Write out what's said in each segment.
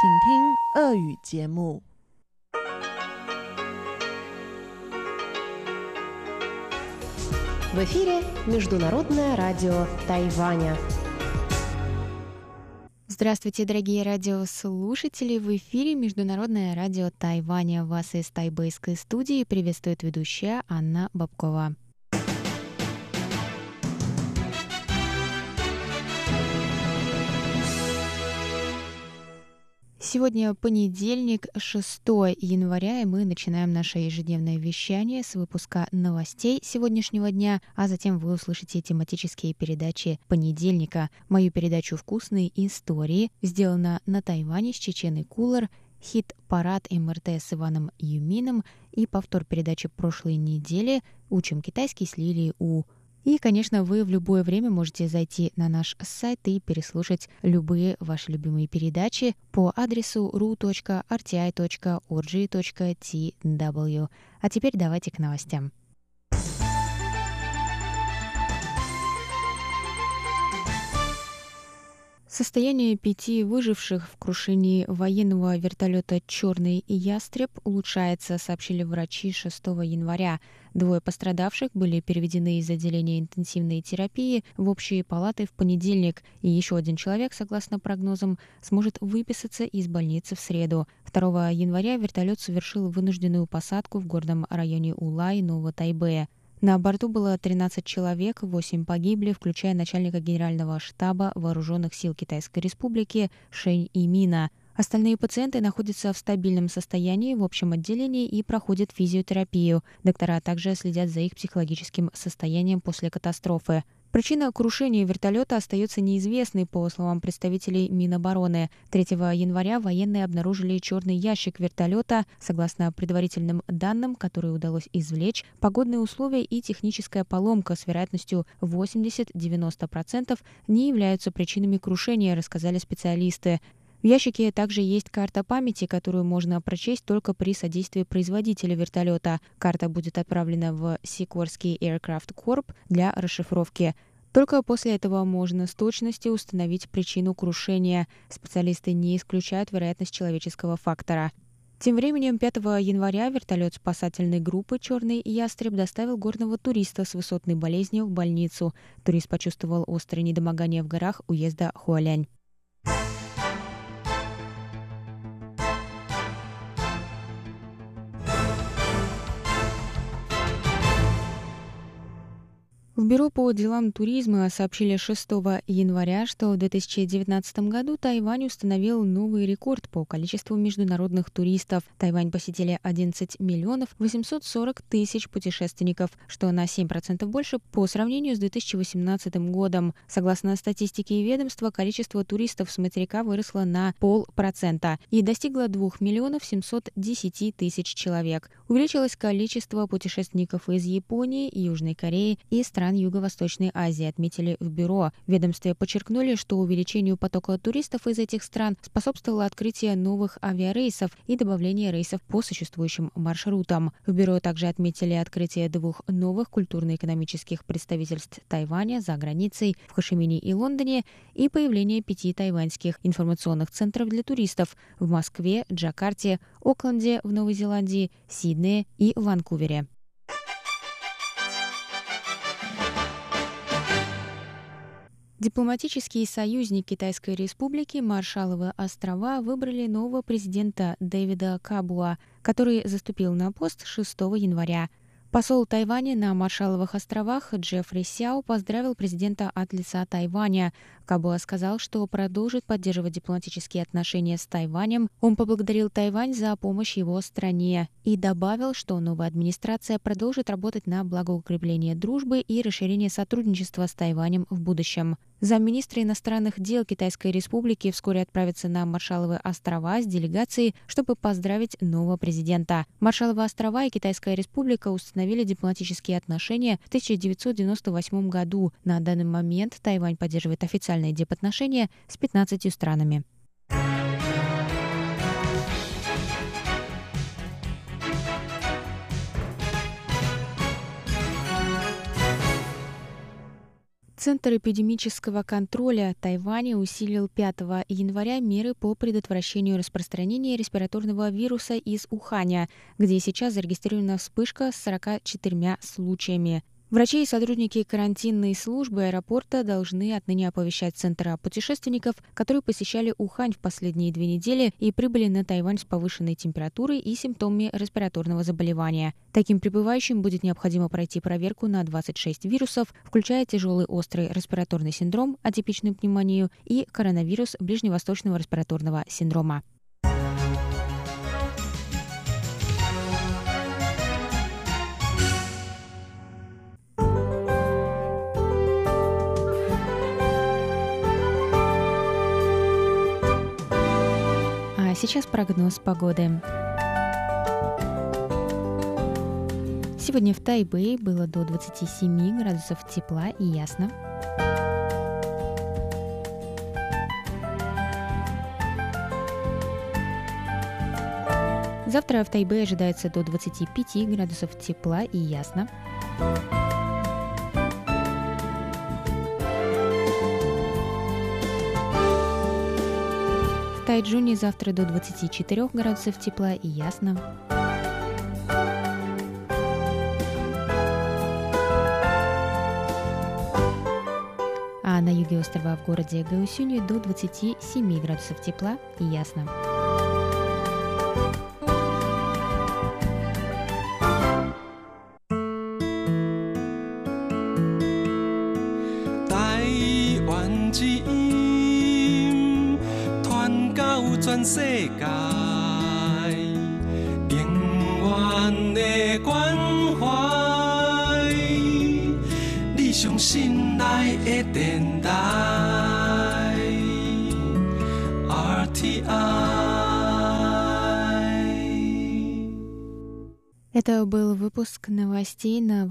请听俄语节目。 В эфире Международное радио Тайваня. Здравствуйте, дорогие радиослушатели! В эфире Международное радио Тайваня. Вас из тайбэйской студии приветствует ведущая Анна Бабкова. Сегодня понедельник, 6 января, и мы начинаем наше ежедневное вещание с выпуска новостей сегодняшнего дня, а затем вы услышите тематические передачи понедельника. Мою передачу «Вкусные истории» сделана на Тайване с Чеченой Кулар, хит-парад МРТ с Иваном Юмином и повтор передачи прошлой недели «Учим китайский» с Лилией У. И, конечно, вы в любое время можете зайти на наш сайт и переслушать любые ваши любимые передачи по адресу ru.rti.org.tw. А теперь давайте к новостям. Состояние пяти выживших в крушении военного вертолета «Черный ястреб» улучшается, сообщили врачи 6 января. Двое пострадавших были переведены из отделения интенсивной терапии в общие палаты в понедельник, и еще один человек, согласно прогнозам, сможет выписаться из больницы в среду. 2 января вертолет совершил вынужденную посадку в горном районе Улай Нового Тайбэя. На борту было 13 человек, 8 погибли, включая начальника генерального штаба Вооруженных сил Китайской Республики Шэнь Имина. Остальные пациенты находятся в стабильном состоянии в общем отделении и проходят физиотерапию. Доктора также следят за их психологическим состоянием после катастрофы. Причина крушения вертолета остается неизвестной, по словам представителей Минобороны. 3 января военные обнаружили черный ящик вертолета. Согласно предварительным данным, которые удалось извлечь, погодные условия и техническая поломка с вероятностью 80-90% не являются причинами крушения, рассказали специалисты. В ящике также есть карта памяти, которую можно прочесть только при содействии производителя вертолета. Карта будет отправлена в Сикорский Aircraft Corp для расшифровки. Только после этого можно с точностью установить причину крушения. Специалисты не исключают вероятность человеческого фактора. Тем временем 5 января вертолет спасательной группы «Черный ястреб» доставил горного туриста с высотной болезнью в больницу. Турист почувствовал острое недомогание в горах уезда Хуалянь. В Бюро по делам туризма сообщили 6 января, что в 2019 году Тайвань установил новый рекорд по количеству международных туристов. Тайвань посетили 11 миллионов 840 тысяч путешественников, что на 7% больше по сравнению с 2018 годом. Согласно статистике ведомства, количество туристов с материка выросло на полпроцента и достигло 2 миллионов 710 тысяч человек. Увеличилось количество путешественников из Японии, Южной Кореи и стран Юго-Восточной Азии, отметили в бюро. Ведомстве подчеркнули, что увеличению потока туристов из этих стран способствовало открытие новых авиарейсов и добавление рейсов по существующим маршрутам. В бюро также отметили открытие двух новых культурно-экономических представительств Тайваня за границей в Хошимине и Лондоне и появление пяти тайваньских информационных центров для туристов в Москве, Джакарте, Окленде в Новой Зеландии, Сиднее и Ванкувере. Дипломатический союзник Китайской Республики Маршалловы острова выбрали нового президента Дэвида Кабуа, который заступил на пост 6 января. Посол Тайваня на Маршалловых островах Джеффри Сяо поздравил президента от лица Тайваня. Кабуа сказал, что продолжит поддерживать дипломатические отношения с Тайванем. Он поблагодарил Тайвань за помощь его стране и добавил, что новая администрация продолжит работать на благоукрепление дружбы и расширение сотрудничества с Тайванем в будущем. Замминистра иностранных дел Китайской Республики вскоре отправится на Маршалловы острова с делегацией, чтобы поздравить нового президента. Маршалловы острова и Китайская Республика установили дипломатические отношения в 1998 году. На данный момент Тайвань поддерживает официальные дипотношения с 15 странами. Центр эпидемического контроля Тайваня усилил 5 января меры по предотвращению распространения респираторного вируса из Уханя, где сейчас зарегистрирована вспышка с 44 случаями. Врачи и сотрудники карантинной службы аэропорта должны отныне оповещать центра путешественников, которые посещали Ухань в последние две недели и прибыли на Тайвань с повышенной температурой и симптомами респираторного заболевания. Таким прибывающим будет необходимо пройти проверку на 26 вирусов, включая тяжелый острый респираторный синдром, атипичную пневмонию и коронавирус ближневосточного респираторного синдрома. Сейчас прогноз погоды. Сегодня в Тайбэе было до 27 градусов тепла и ясно. Завтра в Тайбэе ожидается до 25 градусов тепла и ясно. Тайджуне завтра до 24 градусов тепла и ясно. А на юге острова в городе Гаусюне до 27 градусов тепла и ясно.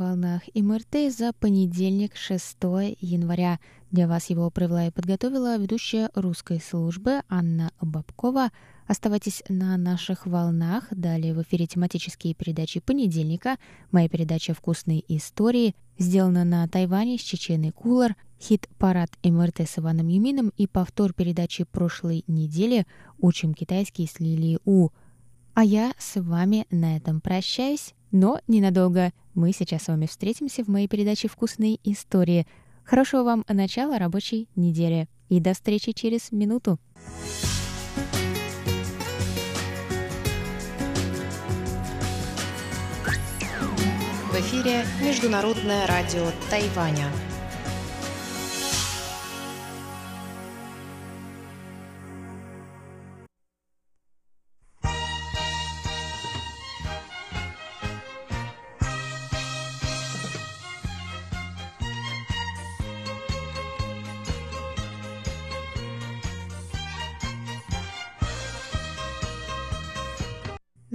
Волнах МРТ за понедельник, 6 января. Для вас его провела и подготовила ведущая русской службы Анна Бабкова. Оставайтесь на наших волнах. Далее в эфире тематические передачи понедельника. Моя передача «Вкусные истории» сделана на Тайване с Чеченой Кулар, хит-парад МРТ с Иваном Юмином и повтор передачи прошлой недели «Учим китайский с Лилией У». А я с вами на этом прощаюсь, но ненадолго. Мы сейчас с вами встретимся в моей передаче «Вкусные истории». Хорошего вам начала рабочей недели и до встречи через минуту. В эфире Международное радио Тайваня.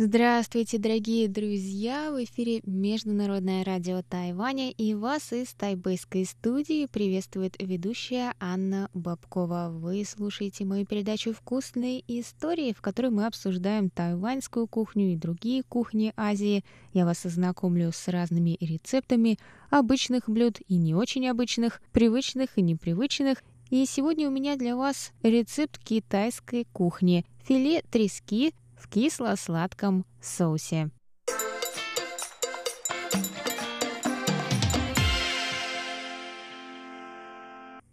Здравствуйте, дорогие друзья! В эфире Международное радио Тайваня и вас из тайбэйской студии приветствует ведущая Анна Бабкова. Вы слушаете мою передачу «Вкусные истории», в которой мы обсуждаем тайваньскую кухню и другие кухни Азии. Я вас ознакомлю с разными рецептами обычных блюд и не очень обычных, привычных и непривычных. И сегодня у меня для вас рецепт китайской кухни – филе трески в кисло-сладком соусе.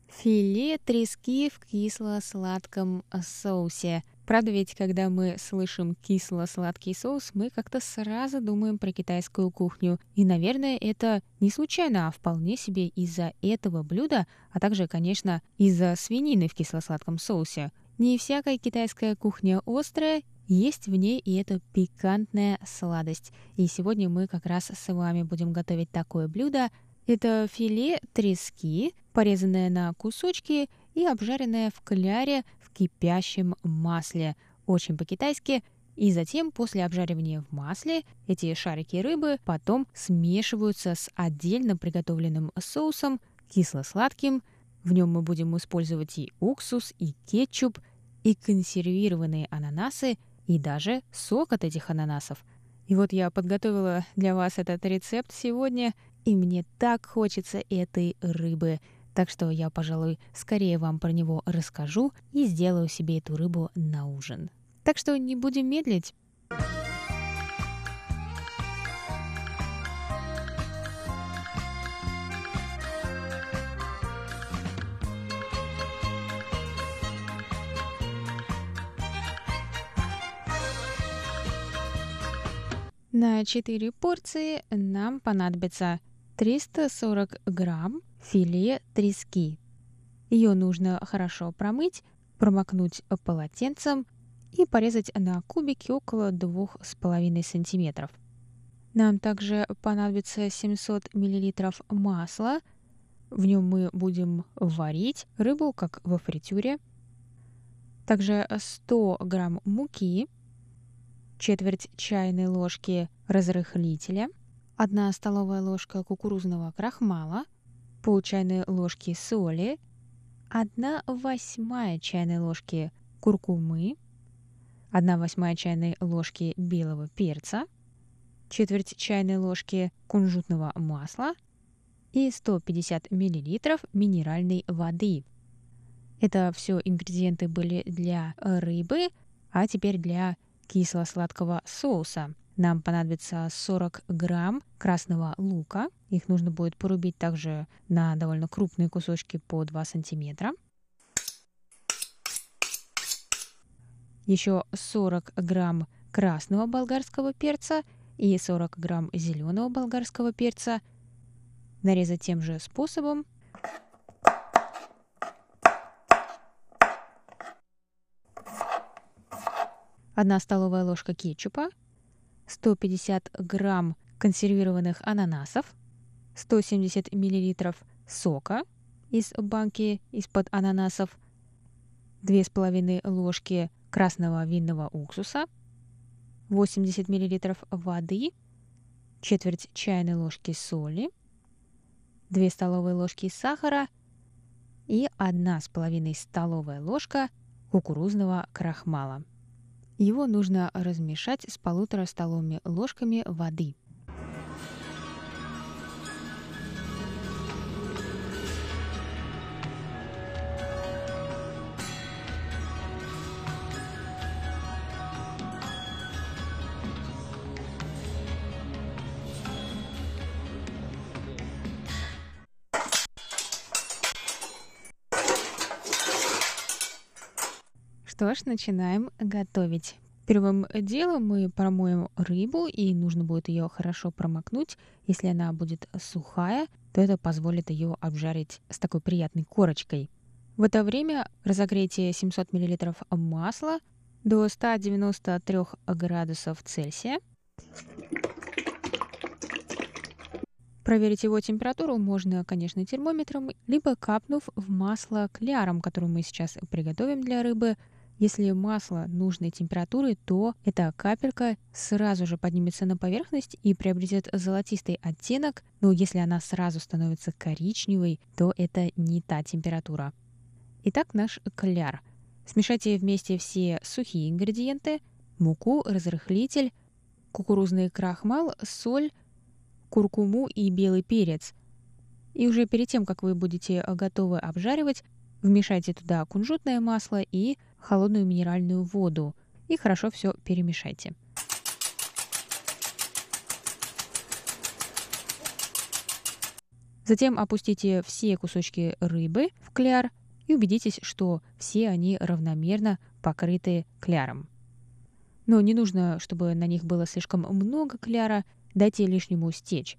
Филе трески в кисло-сладком соусе. Правда ведь, когда мы слышим кисло-сладкий соус, мы как-то сразу думаем про китайскую кухню. И, наверное, это не случайно, а вполне себе из-за этого блюда, а также, конечно, из-за свинины в кисло-сладком соусе. Не всякая китайская кухня острая, есть в ней и эта пикантная сладость. И сегодня мы как раз с вами будем готовить такое блюдо. Это филе трески, порезанное на кусочки и обжаренное в кляре в кипящем масле. Очень по-китайски. И затем, после обжаривания в масле, эти шарики рыбы потом смешиваются с отдельно приготовленным соусом, кисло-сладким. В нем мы будем использовать и уксус, и кетчуп, и консервированные ананасы – и даже сок от этих ананасов. И вот я подготовила для вас этот рецепт сегодня, и мне так хочется этой рыбы. Так что я, пожалуй, скорее вам про него расскажу и сделаю себе эту рыбу на ужин. Так что не будем медлить. На 4 порции нам понадобится 340 грамм филе трески. Ее нужно хорошо промыть, промокнуть полотенцем и порезать на кубики около 2,5 сантиметров. Нам также понадобится 700 мл масла. В нем мы будем варить рыбу, как во фритюре. Также 100 грамм муки – четверть чайной ложки разрыхлителя, 1 столовая ложка кукурузного крахмала, пол чайной ложки соли, 1 восьмая чайной ложки куркумы, 1 восьмая чайной ложки белого перца, четверть чайной ложки кунжутного масла и 150 мл минеральной воды. Это все ингредиенты были для рыбы, а теперь для кисло-сладкого соуса. Нам понадобится 40 грамм красного лука. Их нужно будет порубить также на довольно крупные кусочки по 2 сантиметра. Еще 40 грамм красного болгарского перца и 40 грамм зеленого болгарского перца. Нарезать тем же способом 1 столовая ложка кетчупа, 150 грамм консервированных ананасов, 170 миллилитров сока из банки из-под ананасов, 2,5 ложки красного винного уксуса, 80 миллилитров воды, четверть чайной ложки соли, 2 столовые ложки сахара и 1,5 столовая ложка кукурузного крахмала. Его нужно размешать с полутора столовыми ложками воды. Ж, начинаем готовить. Первым делом мы промоем рыбу, и нужно будет ее хорошо промокнуть. Если она будет сухая, то это позволит ее обжарить с такой приятной корочкой. В это время разогрейте 700 мл масла до 193 градусов Цельсия. Проверить его температуру можно, конечно, термометром, либо капнув в масло кляром, которое мы сейчас приготовим для рыбы – если масло нужной температуры, то эта капелька сразу же поднимется на поверхность и приобретет золотистый оттенок, но если она сразу становится коричневой, то это не та температура. Итак, наш кляр. Смешайте вместе все сухие ингредиенты, муку, разрыхлитель, кукурузный крахмал, соль, куркуму и белый перец. И уже перед тем, как вы будете готовы обжаривать, вмешайте туда кунжутное масло и холодную минеральную воду и хорошо все перемешайте. Затем опустите все кусочки рыбы в кляр и убедитесь, что все они равномерно покрыты кляром. Но не нужно, чтобы на них было слишком много кляра, дайте лишнему стечь.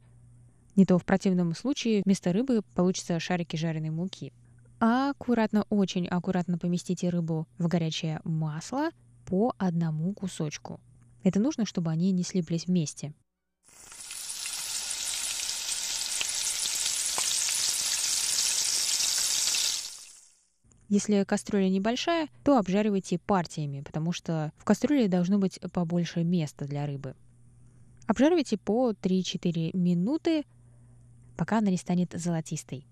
Не то в противном случае вместо рыбы получатся шарики жареной муки аккуратно, очень аккуратно поместите рыбу в горячее масло по одному кусочку. Это нужно, чтобы они не слиплись вместе. Если кастрюля небольшая, то обжаривайте партиями, потому что в кастрюле должно быть побольше места для рыбы. Обжаривайте по 3-4 минуты, пока она не станет золотистой.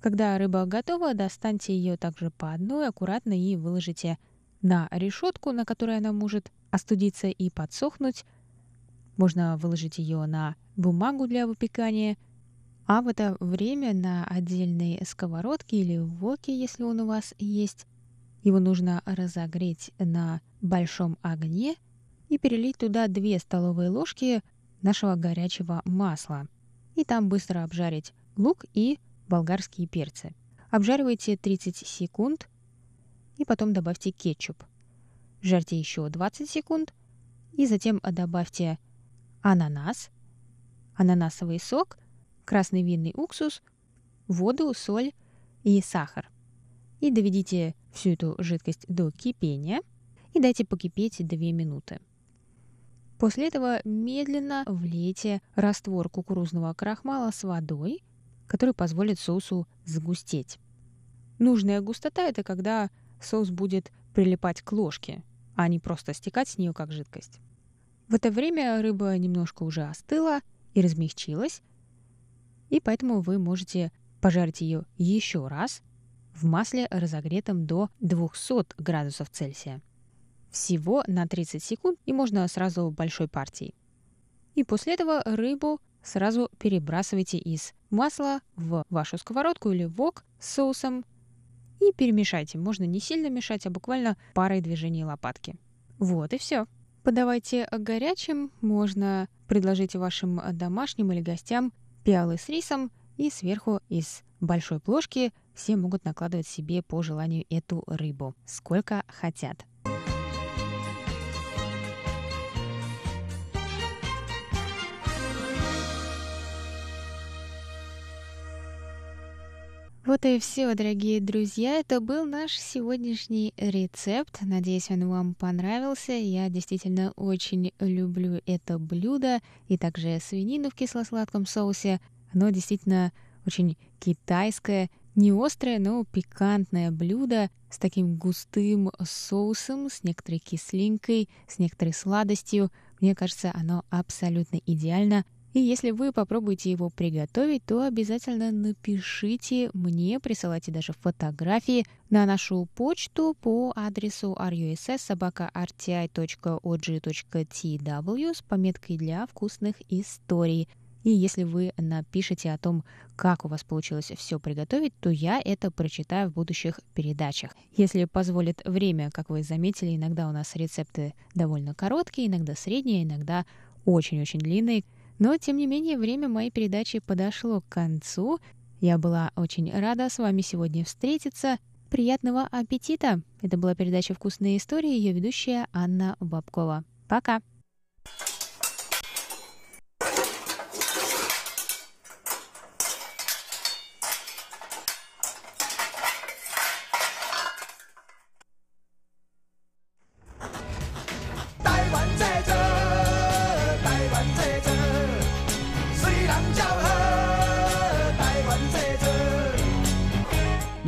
Когда рыба готова, достаньте ее также по одной аккуратно и выложите на решетку, на которой она может остудиться и подсохнуть. Можно выложить ее на бумагу для выпекания А в это время на отдельной сковородке или воке, если он у вас есть, его нужно разогреть на большом огне и перелить туда 2 столовые ложки нашего горячего масла. И там быстро обжарить лук и болгарские перцы. Обжаривайте 30 секунд и потом добавьте кетчуп. Жарьте еще 20 секунд и затем добавьте ананас, ананасовый сок, красный винный уксус, воду, соль и сахар. И доведите всю эту жидкость до кипения и дайте покипеть 2 минуты. После этого медленно влейте раствор кукурузного крахмала с водой, который позволит соусу загустеть. Нужная густота – это когда соус будет прилипать к ложке, а не просто стекать с нее как жидкость. В это время рыба немножко уже остыла и размягчилась, и поэтому вы можете пожарить ее еще раз в масле, разогретом до 200 градусов Цельсия. Всего на 30 секунд и можно сразу большой партией. И после этого рыбу сразу перебрасывайте из масла в вашу сковородку или вок с соусом и перемешайте. Можно не сильно мешать, а буквально парой движений лопатки. Вот и все. Подавайте горячим. Можно предложить вашим домашним или гостям пиалы с рисом и сверху из большой плошки все могут накладывать себе по желанию эту рыбу, сколько хотят. Вот и все, дорогие друзья. Это был наш сегодняшний рецепт. Надеюсь, он вам понравился. Я действительно очень люблю это блюдо и также свинину в кисло-сладком соусе. Оно действительно очень китайское, не острое, но пикантное блюдо с таким густым соусом, с некоторой кислинкой, с некоторой сладостью. Мне кажется, оно абсолютно идеально и если вы попробуете его приготовить, то обязательно напишите мне, присылайте даже фотографии на нашу почту по адресу russsobaka.rti.og.tw с пометкой для вкусных историй. И если вы напишете о том, как у вас получилось все приготовить, то я это прочитаю в будущих передачах. Если позволит время, как вы заметили, иногда у нас рецепты довольно короткие, иногда средние, иногда очень-очень длинные. Но, тем не менее, время моей передачи подошло к концу. Я была очень рада с вами сегодня встретиться. Приятного аппетита! Это была передача «Вкусные истории», ее ведущая Анна Бабкова. Пока!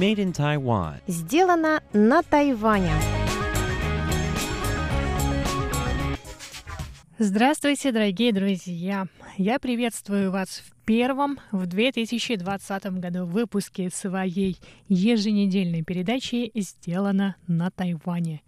Made in Taiwan. Сделано на Тайване. Здравствуйте, дорогие друзья! Я приветствую вас в первом в 2020 году выпуске своей еженедельной передачи «Сделано на Тайване».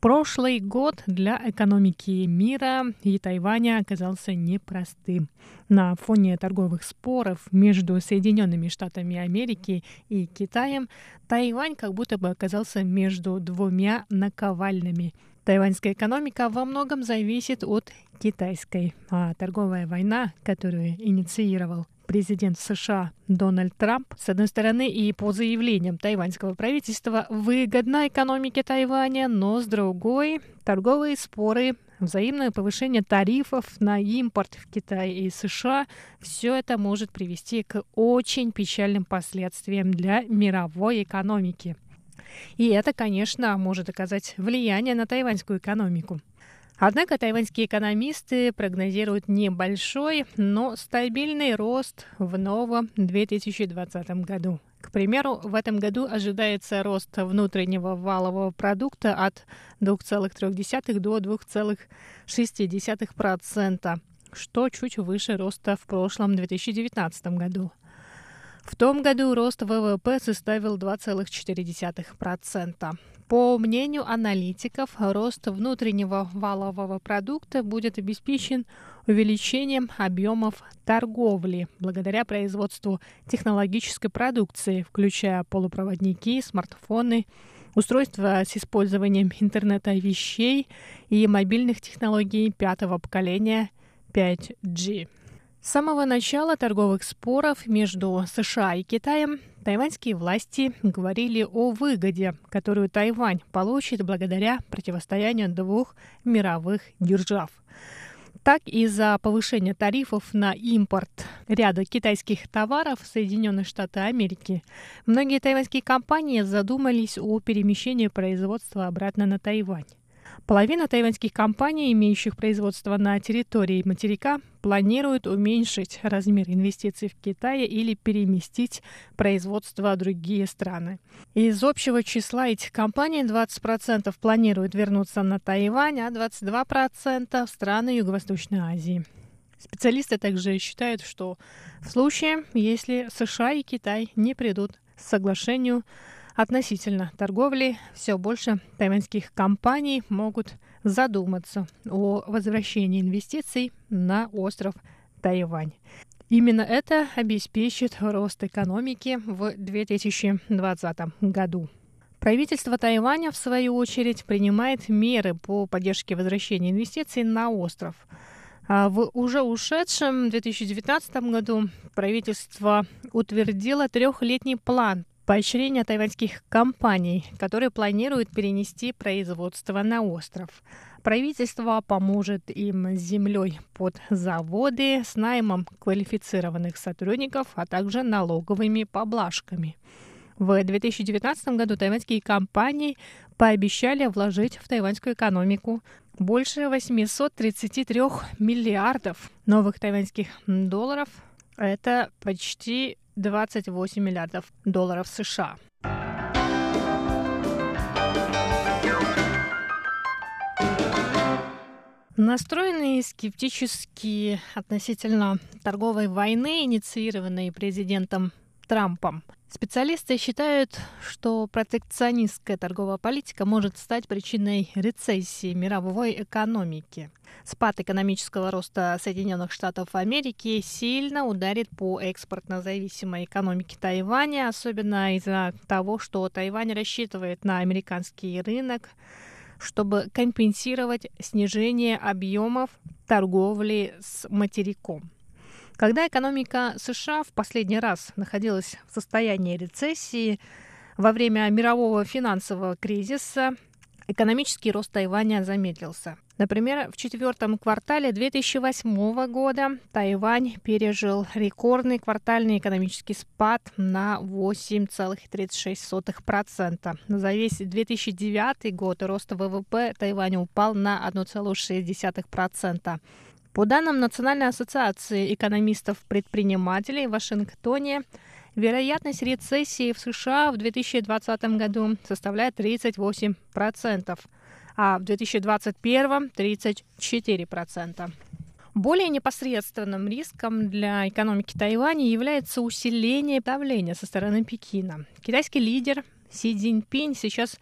Прошлый год для экономики мира и Тайваня оказался непростым. На фоне торговых споров между Соединенными Штатами Америки и Китаем Тайвань как будто бы оказался между двумя наковальнями. Тайваньская экономика во многом зависит от китайской, а торговая война, которую инициировал президент США Дональд Трамп, с одной стороны, и по заявлениям тайваньского правительства выгодна экономике Тайваня, но с другой торговые споры взаимное повышение тарифов на импорт в Китай и США, все это может привести к очень печальным последствиям для мировой экономики. И это, конечно, может оказать влияние на тайваньскую экономику. Однако тайваньские экономисты прогнозируют небольшой, но стабильный рост в новом 2020 году. К примеру, в этом году ожидается рост внутреннего валового продукта от 2,3 до 2,6%, что чуть выше роста в прошлом 2019 году. В том году рост ВВП составил 2,4%. По мнению аналитиков, рост внутреннего валового продукта будет обеспечен увеличением объемов торговли благодаря производству технологической продукции, включая полупроводники, смартфоны, устройства с использованием интернета вещей и мобильных технологий пятого поколения 5G. С самого начала торговых споров между США и Китаем тайваньские власти говорили о выгоде, которую Тайвань получит благодаря противостоянию двух мировых держав. Так, из-за повышения тарифов на импорт ряда китайских товаров в Соединенные Штаты Америки, многие тайваньские компании задумались о перемещении производства обратно на Тайвань. Половина тайваньских компаний, имеющих производство на территории материка, планирует уменьшить размер инвестиций в Китае или переместить производство в другие страны. Из общего числа этих компаний 20% планируют вернуться на Тайвань, а 22% в страны Юго-Восточной Азии. Специалисты также считают, что в случае, если США и Китай не придут к соглашению относительно торговли, все больше тайваньских компаний могут задуматься о возвращении инвестиций на остров Тайвань. Именно это обеспечит рост экономики в 2020 году. Правительство Тайваня, в свою очередь, принимает меры по поддержке возвращения инвестиций на остров. А в уже ушедшем 2019 году правительство утвердило трехлетний план поощрения тайваньских компаний, которые планируют перенести производство на остров. Правительство поможет им с землей под заводы, с наймом квалифицированных сотрудников, а также налоговыми поблажками. В 2019 году тайваньские компании пообещали вложить в тайваньскую экономику больше 833 миллиардов новых тайваньских долларов. Это почти 28 миллиардов долларов США. Настроенные скептически относительно торговой войны, инициированной президентом Трампом, Специалисты считают, что протекционистская торговая политика может стать причиной рецессии мировой экономики. Спад экономического роста Соединенных Штатов Америки сильно ударит по экспортно зависимой экономике Тайваня, особенно из-за того, что Тайвань рассчитывает на американский рынок, чтобы компенсировать снижение объемов торговли с материком. Когда экономика США в последний раз находилась в состоянии рецессии во время мирового финансового кризиса, экономический рост Тайваня замедлился. Например, в четвертом квартале 2008 года Тайвань пережил рекордный квартальный экономический спад на 8,36%. За весь 2009 год рост ВВП Тайваня упал на 1,6%. По данным Национальной ассоциации экономистов-предпринимателей в Вашингтоне, вероятность рецессии в США в 2020 году составляет 38%, а в 2021 – 34%. Более непосредственным риском для экономики Тайваня является усиление давления со стороны Пекина. Китайский лидер Си Цзиньпинь сейчас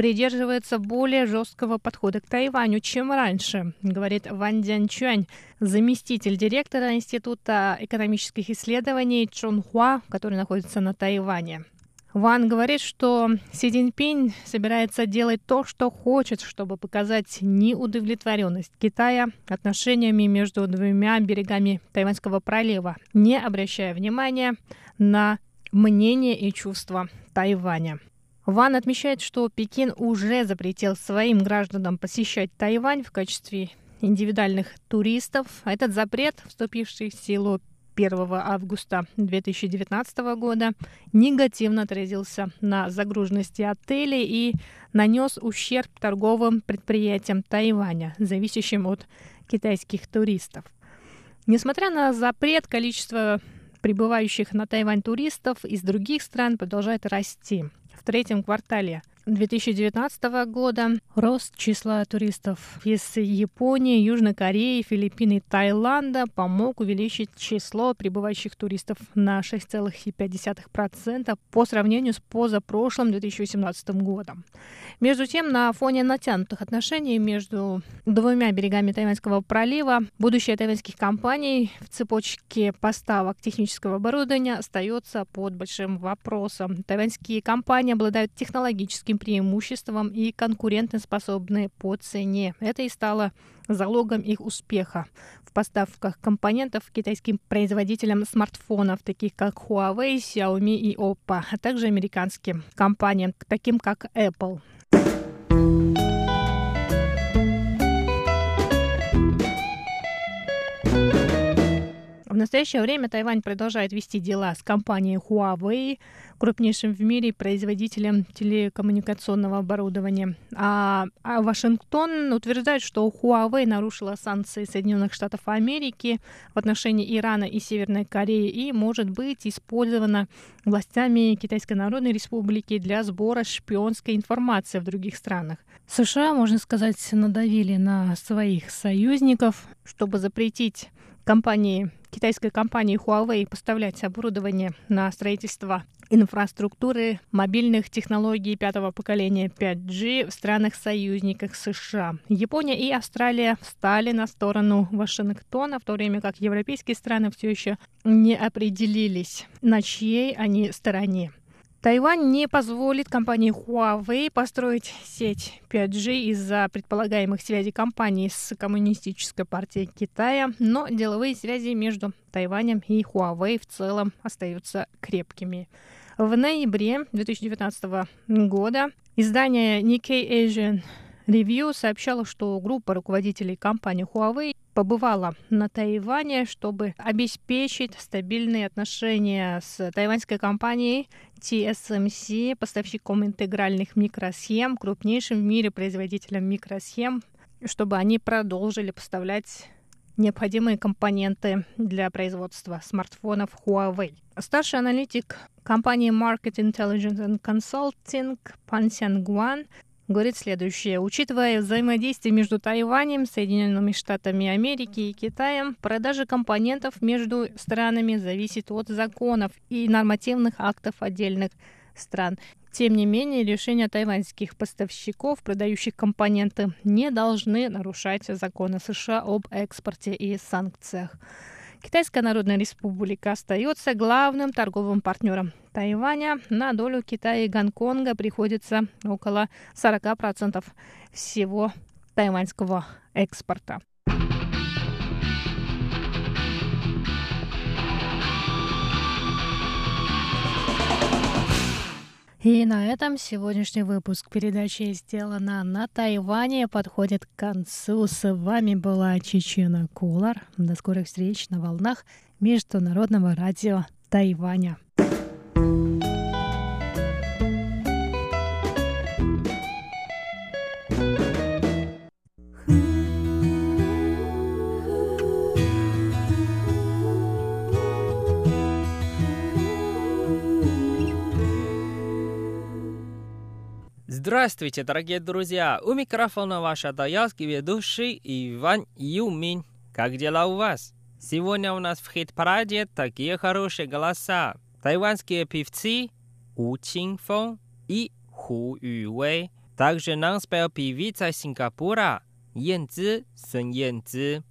придерживается более жесткого подхода к Тайваню, чем раньше, говорит Ван Дянчуань, заместитель директора Института экономических исследований Чунхуа, который находится на Тайване. Ван говорит, что Си Цзиньпинь собирается делать то, что хочет, чтобы показать неудовлетворенность Китая отношениями между двумя берегами Тайваньского пролива, не обращая внимания на мнение и чувства Тайваня. Ван отмечает, что Пекин уже запретил своим гражданам посещать Тайвань в качестве индивидуальных туристов. Этот запрет, вступивший в силу 1 августа 2019 года, негативно отразился на загруженности отелей и нанес ущерб торговым предприятиям Тайваня, зависящим от китайских туристов. Несмотря на запрет, количество прибывающих на Тайвань туристов из других стран продолжает расти. В третьем квартале 2019 года рост числа туристов из Японии, Южной Кореи, Филиппин и Таиланда помог увеличить число прибывающих туристов на 6,5% по сравнению с позапрошлым 2018 годом. Между тем, на фоне натянутых отношений между двумя берегами Тайваньского пролива, будущее тайваньских компаний в цепочке поставок технического оборудования остается под большим вопросом. Тайваньские компании обладают технологическим преимуществом и конкурентоспособны по цене. Это и стало залогом их успеха в поставках компонентов китайским производителям смартфонов, таких как Huawei, Xiaomi и Oppo, а также американским компаниям, таким как Apple. Настоящее время Тайвань продолжает вести дела с компанией Huawei, крупнейшим в мире производителем телекоммуникационного оборудования. А, а Вашингтон утверждает, что Huawei нарушила санкции Соединенных Штатов Америки в отношении Ирана и Северной Кореи и может быть использована властями Китайской Народной Республики для сбора шпионской информации в других странах. США, можно сказать, надавили на своих союзников, чтобы запретить компании, китайской компании Huawei поставлять оборудование на строительство инфраструктуры мобильных технологий пятого поколения 5G в странах-союзниках США. Япония и Австралия встали на сторону Вашингтона, в то время как европейские страны все еще не определились, на чьей они стороне. Тайвань не позволит компании Huawei построить сеть 5G из-за предполагаемых связей компании с Коммунистической партией Китая, но деловые связи между Тайванем и Huawei в целом остаются крепкими. В ноябре 2019 года издание Nikkei Asian Review сообщало, что группа руководителей компании Huawei побывала на Тайване, чтобы обеспечить стабильные отношения с тайваньской компанией TSMC, поставщиком интегральных микросхем, крупнейшим в мире производителем микросхем, чтобы они продолжили поставлять необходимые компоненты для производства смартфонов Huawei. Старший аналитик компании Market Intelligence and Consulting Пан Сян Гуан говорит следующее. Учитывая взаимодействие между Тайванем, Соединенными Штатами Америки и Китаем, продажа компонентов между странами зависит от законов и нормативных актов отдельных стран. Тем не менее, решения тайваньских поставщиков, продающих компоненты, не должны нарушать законы США об экспорте и санкциях. Китайская Народная Республика остается главным торговым партнером Тайваня. На долю Китая и Гонконга приходится около 40% всего тайваньского экспорта. И на этом сегодняшний выпуск передачи «Сделано на Тайване» подходит к концу. С вами была Чечена Кулар. До скорых встреч на волнах Международного радио Тайваня. Здравствуйте, дорогие друзья! У микрофона ваш даялский ведущий Иван Юмин. Как дела у вас? Сегодня у нас в хит-параде такие хорошие голоса. Тайванские певцы У Чинфон и Ху Ювей. Также нам спел певица Сингапура Ян Цзи, Сэн Ян Цзи.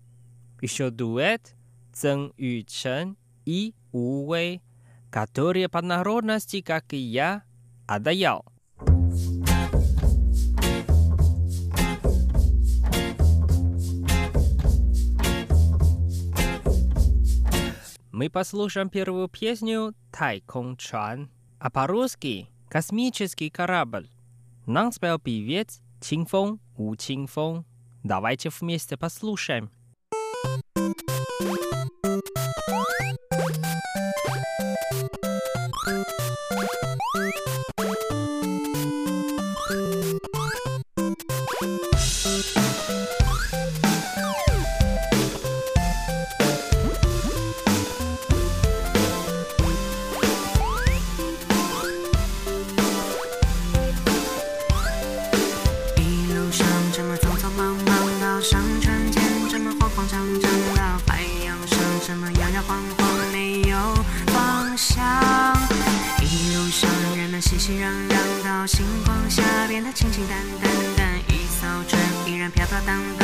Еще дуэт Цэн Ючен и У Вэй, которые по народности, как и я, Адаял. Мы послушаем первую песню «Тайкон Чан», а по-русски «Космический корабль». Нам спел певец Чинфон У Чинфон. Давайте вместе послушаем. Iyakin 清淡淡淡，一艘船依然飘飘荡荡。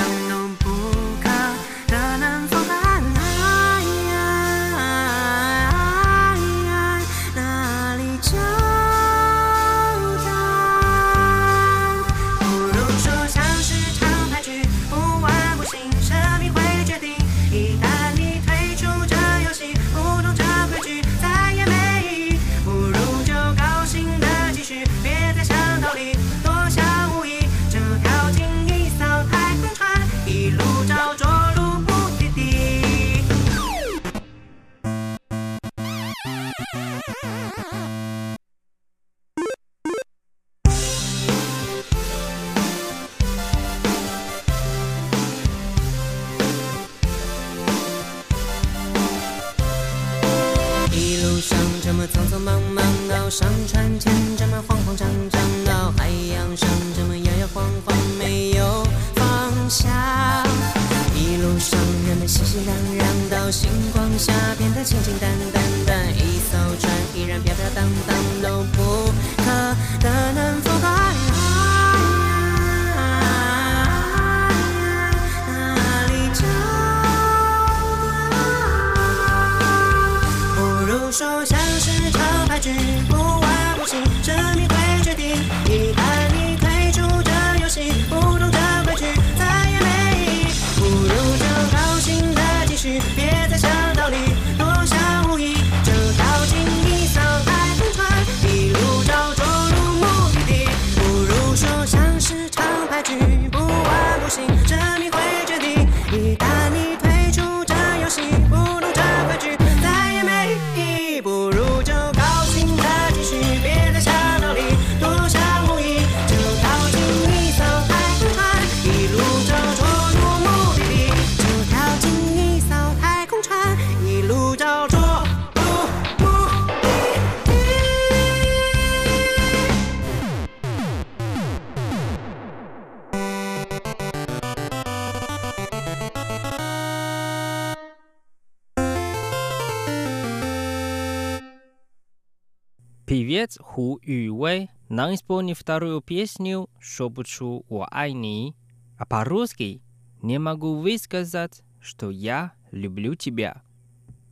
Певец Ху Ювей нам исполнит вторую песню «Шепочу о Айни», а по-русски «Не могу высказать, что я люблю тебя».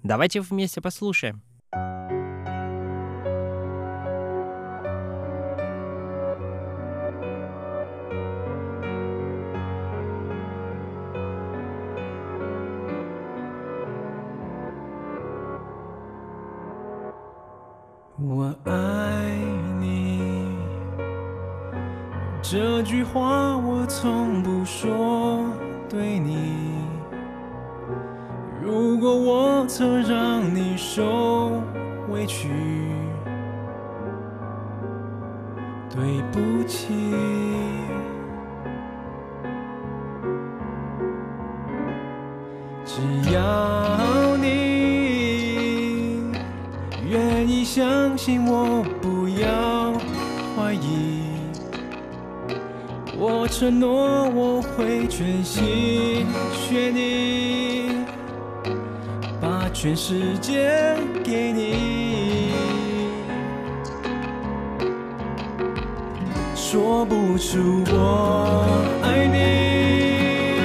Давайте вместе послушаем. 我爱你。这句话我从不说对你。如果我曾让你受委屈对不起。只要请我不要怀疑我承诺我会全心全意把全世界给你。说不出我爱你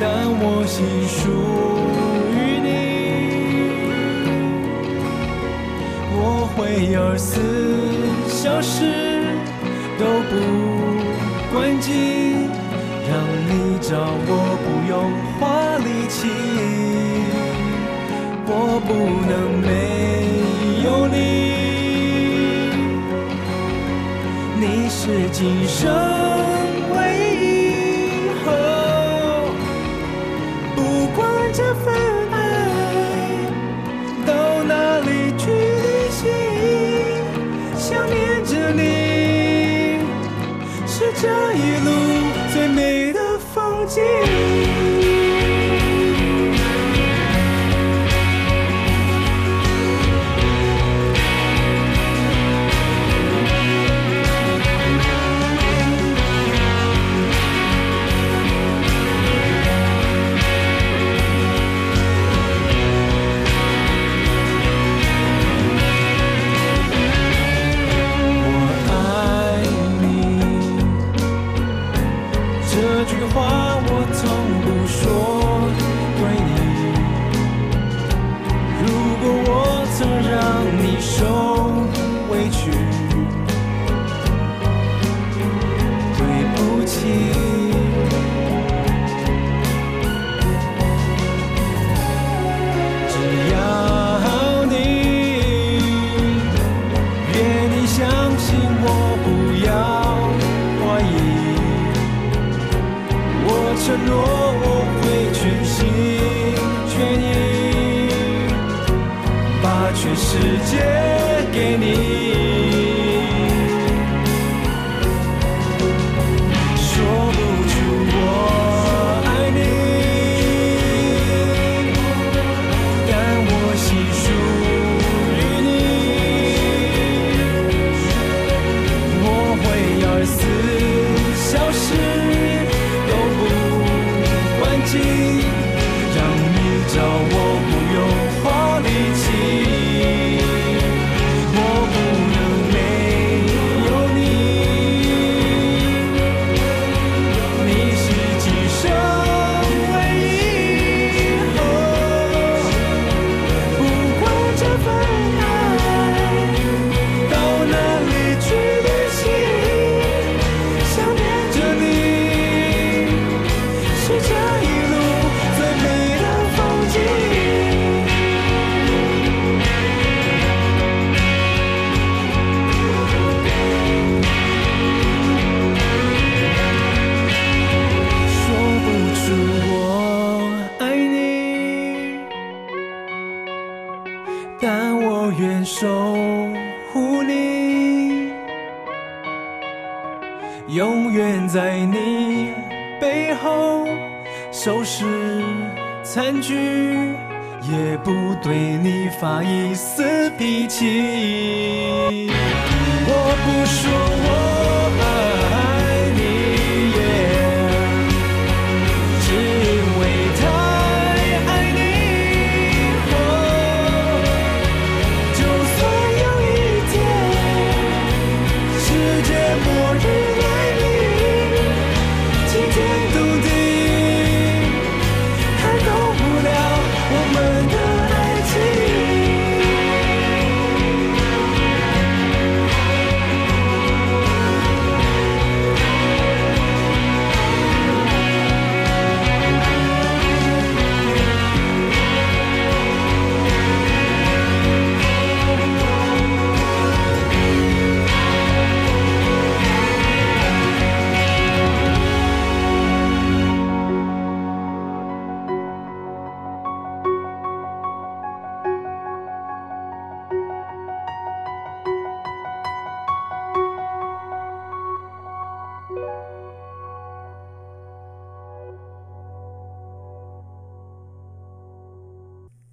但我心如每二十四小时都不关机，让你找我。不用花力气，我不能没有你。你是今生。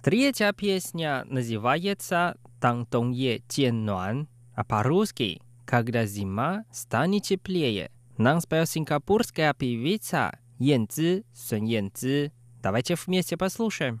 Третья песня называется «Тантонье тянуан», а по-русски «Когда зима станет теплее». Нам спел сингапурская певица Ян Цзи, Сун Ян Цзи. Давайте вместе послушаем.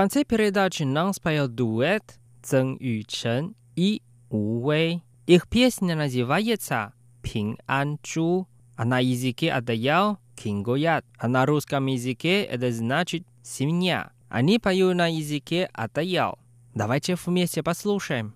конце передачи нам споет дуэт Цен Ючен и У Вэй. Их песня называется «Пин Ан Чу», а на языке Адаяо «Кингоят», а на русском языке это значит «семья». Они поют на языке Атаял. Давайте вместе послушаем.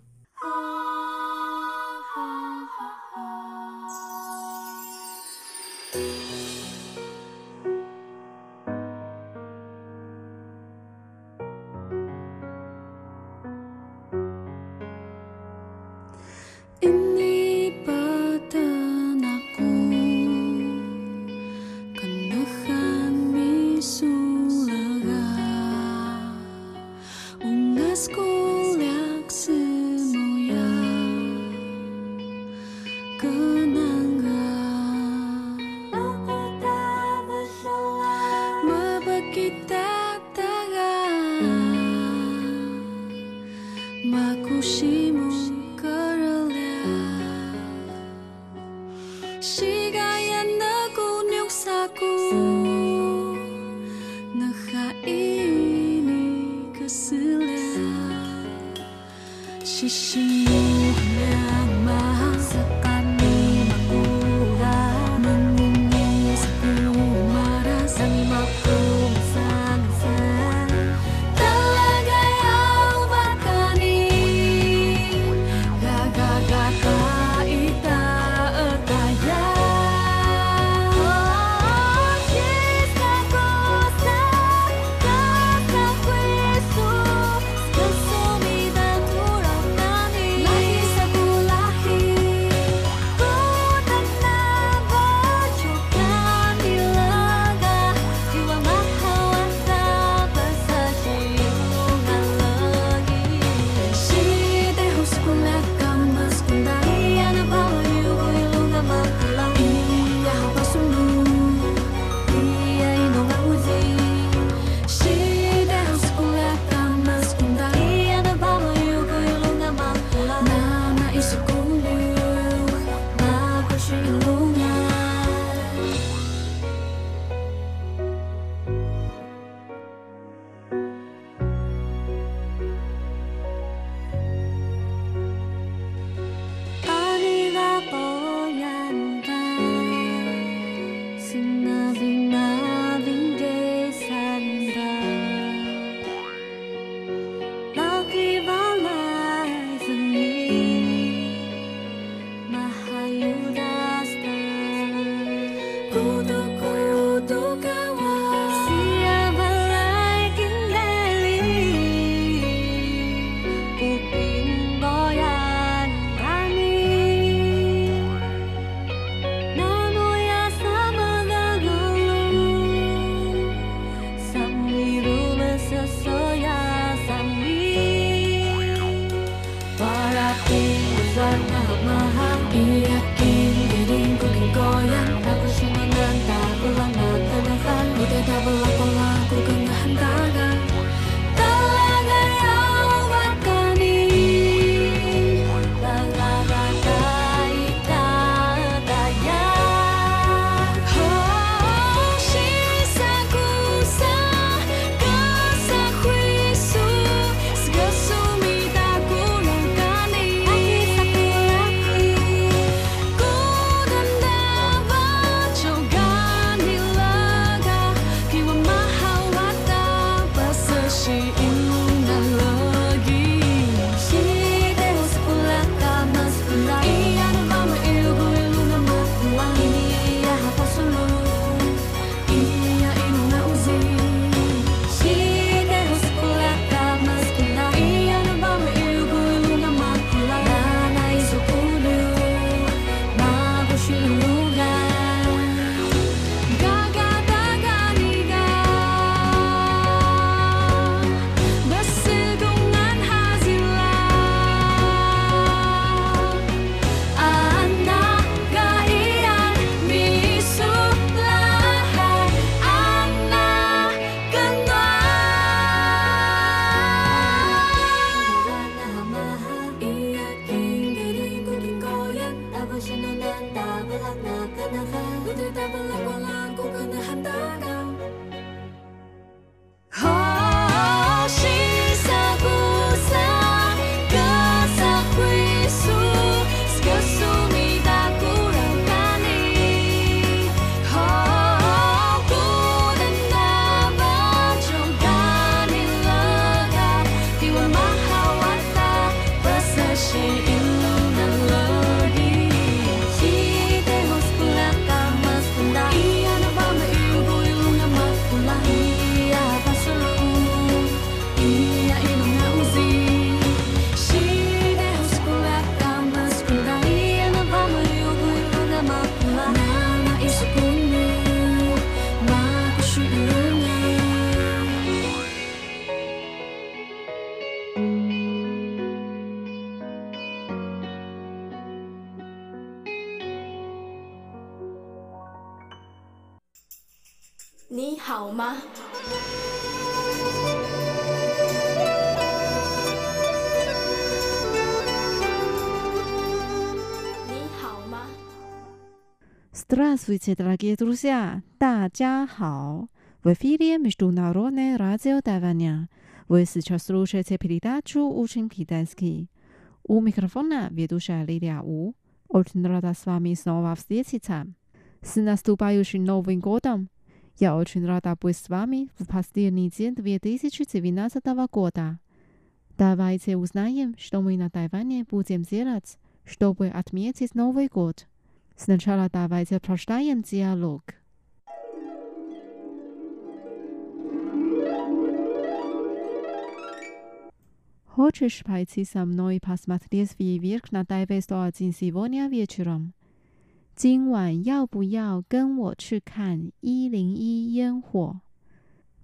好吗？”你好吗？ Здравствуйте, дорогие друзья! 大家好! В эфире Международное радио Тайваня. Вы сейчас слушаете передачу «Учим китайский». У микрофона ведущая Лилия У. Очень рада с вами снова встретиться. С наступающим Новым годом! Я очень рада быть с вами в последний день 2019 года. Давайте узнаем, что мы на Тайване будем делать, чтобы отметить Новый год. Сначала давайте прочитаем диалог. Хочешь пойти со мной посмотреть фейерверк на Тайвей 101 сегодня вечером? 今晚要不要跟我去看一零一烟火？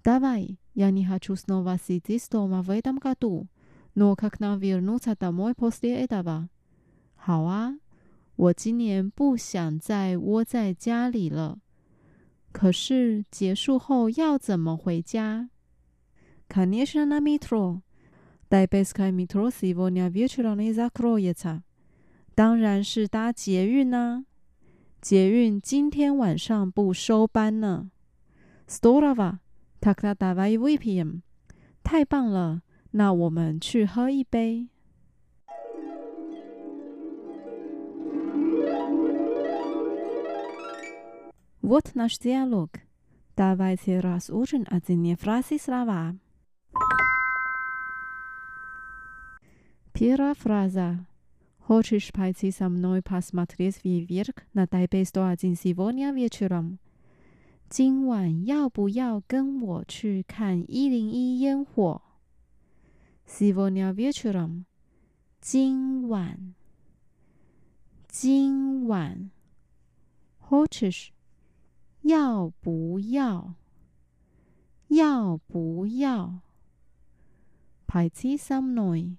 Давай, я не хочу снова сидеть дома в этом году, но как нам вернуться домой после этого? 好啊，我今年不想再窝在家里了。可是结束后要怎么回家？Конечно, на метро. Тайбэйское метро сегодня вечером не закроется. 当然是搭捷运呢、 捷运今天晚上不收班呢。Здорово, тогда давай выпьем. 太棒了，那我们去喝一杯。Вот наш диалог. Давайте разучим отдельные фразы слова. Первая фраза. Хочешь пойти со мной посмотреть фейерверк на Тайбэй 101 сегодня вечером? 今晚要不要跟我去看一零一烟火？Сегодня вечером. 今晚。今晚。Хочешь 要不要？要不要？Пойти со мной，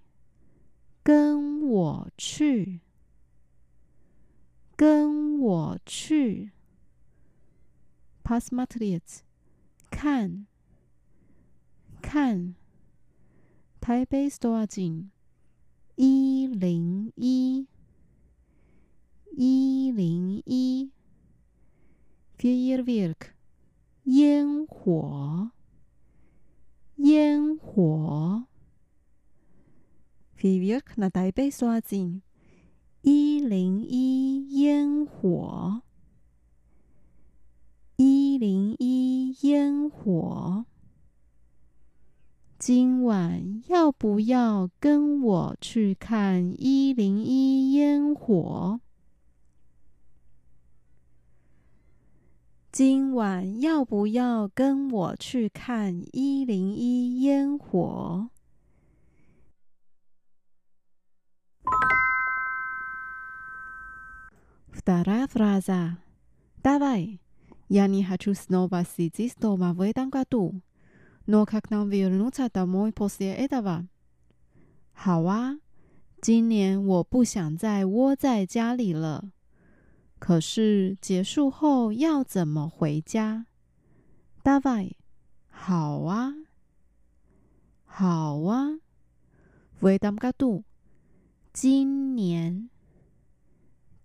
跟我去，跟我去。Pasmatlet，看，看，台北 store 景一零一，一零一。Fireverk，烟火。烟火 TikTok 那台被刷进一零一烟火，一零一烟火，今晚要不要跟我去看一零一烟火？今晚要不要跟我去看一零一烟火？？Вторая фраза. Давай. Я не хочу снова сидеть дома в этом году. Но как нам вернуться домой после этого? 好啊，今年我不想再窝在家里了。可是结束后要怎么回家？Давай. 好啊，好啊。В этом году. 今年。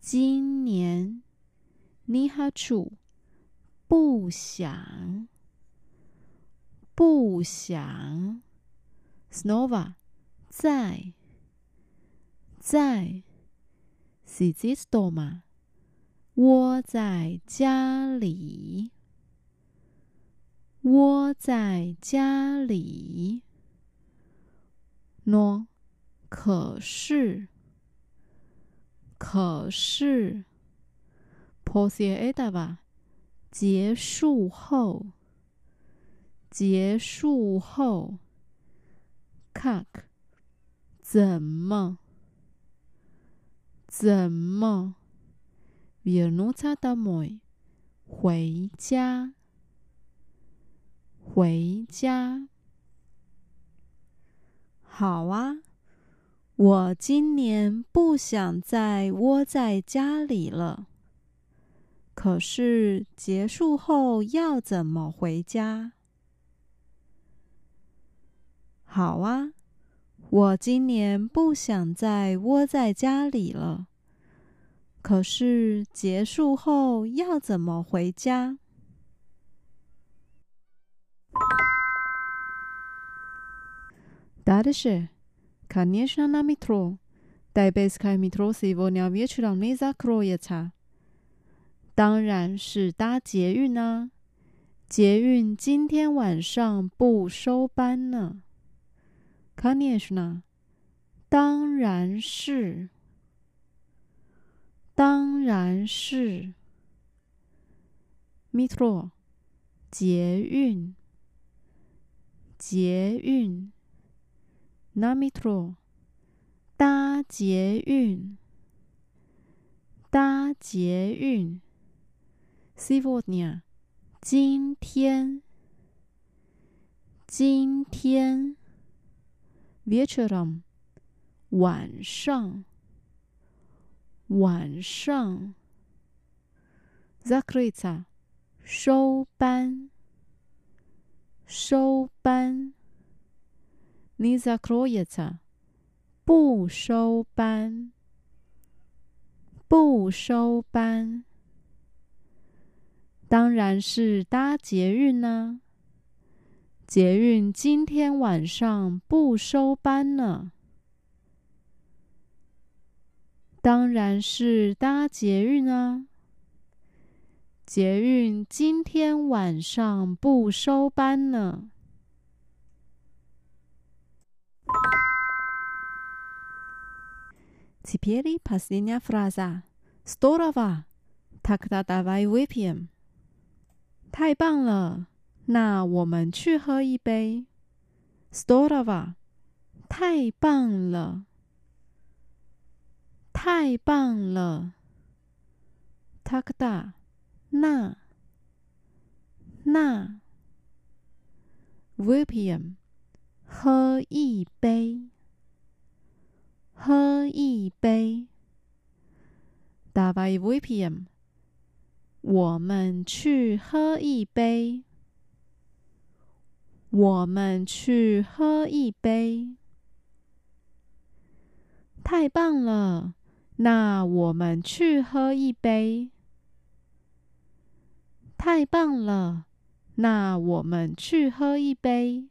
今年你好处不想不想，snova 在在 s i z i s t o m a 窝在家里窝在家里，no 可是，可是，posia eda 吧，结束后，结束后，cak？怎么，怎么，vienuta da moi，回家，回家，好啊。我今年不想再窝在家里了。可是结束后要怎么回家？好啊，我今年不想再窝在家里了。可是结束后要怎么回家？答的是。Конечно, на метро. Тайбэйское метро сегодня вечером не закроется. 当然是搭捷运啊！捷运今天晚上不收班呢。Конечно，当然是，当然是。Metro，捷运，捷运。 На метро，搭捷运，搭捷运。Сегодня，今天，今天。Вечером，晚上，晚上。Закрыться，收班，收班。 не закроется. 不收班，不收班。当然是搭捷运呢、捷运今天晚上不收班呢。当然是搭捷运啊。捷运今天晚上不收班了。Теперь последняя фраза. Здорово! Тогда давай выпьем. 太棒了，那我们去喝一杯。Здорово! 太棒了，太棒了。Тогда 那那 Выпьем 喝一杯。喝一杯 Давай выпьем。我们去喝一杯。我们去喝一杯。太棒了！那我们去喝一杯。太棒了！那我们去喝一杯。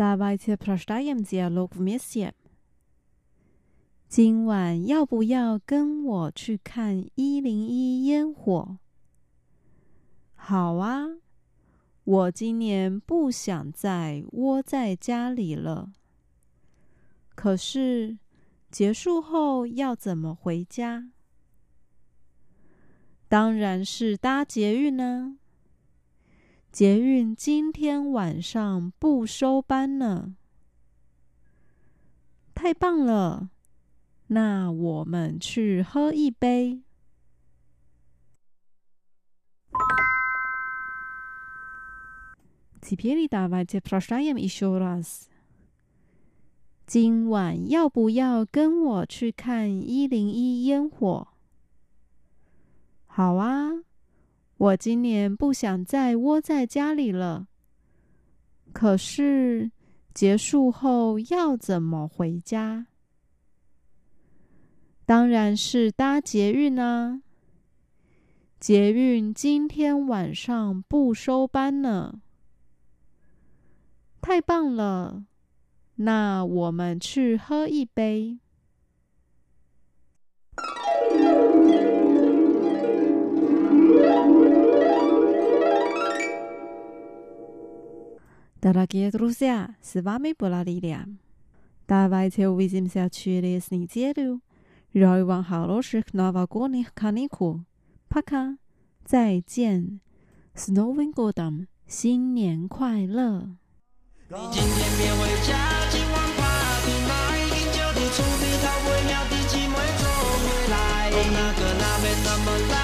Давайте прочитаем диалог вместе。今晚要不要跟我去看一零一烟火？好啊，我今年不想再窝在家里了。可是结束后要怎么回家？当然是搭捷运呢。 捷运今天晚上不收班呢。太棒了！那我们去喝一杯。Теперь давайте прочитаем еще раз。今晚要不要跟我去看一零一烟火？好啊。 我今年不想再窝在家里了。可是结束后要怎么回家？当然是搭捷运啊！捷运今天晚上不收班呢。太棒了！那我们去喝一杯。Дорогие друзья, с вами была Лилия. Давайте увидимся через неделю. Желаю вам хороших новогодних каникул. Пока. 再见. С Новым годом! 新年快乐！你今天别回家，今晚 party night，饮酒的醋比逃不了的寂寞走回来。那个那边那么来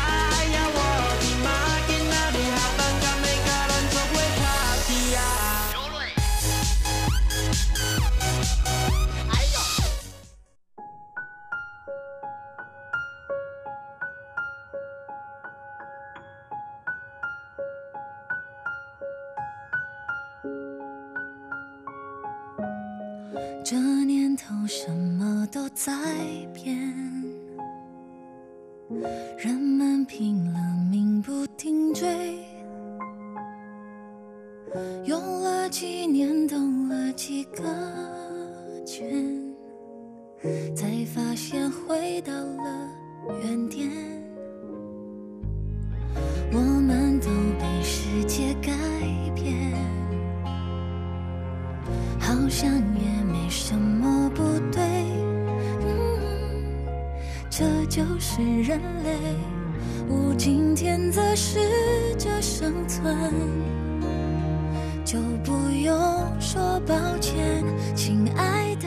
什么都在变，人们拼了命不停追，用了几年，兜了几个圈，才发现回到了原点。我们都被世界改变。好像也没什么就是人类。无尽天则试着生存，就不用说抱歉，亲爱的，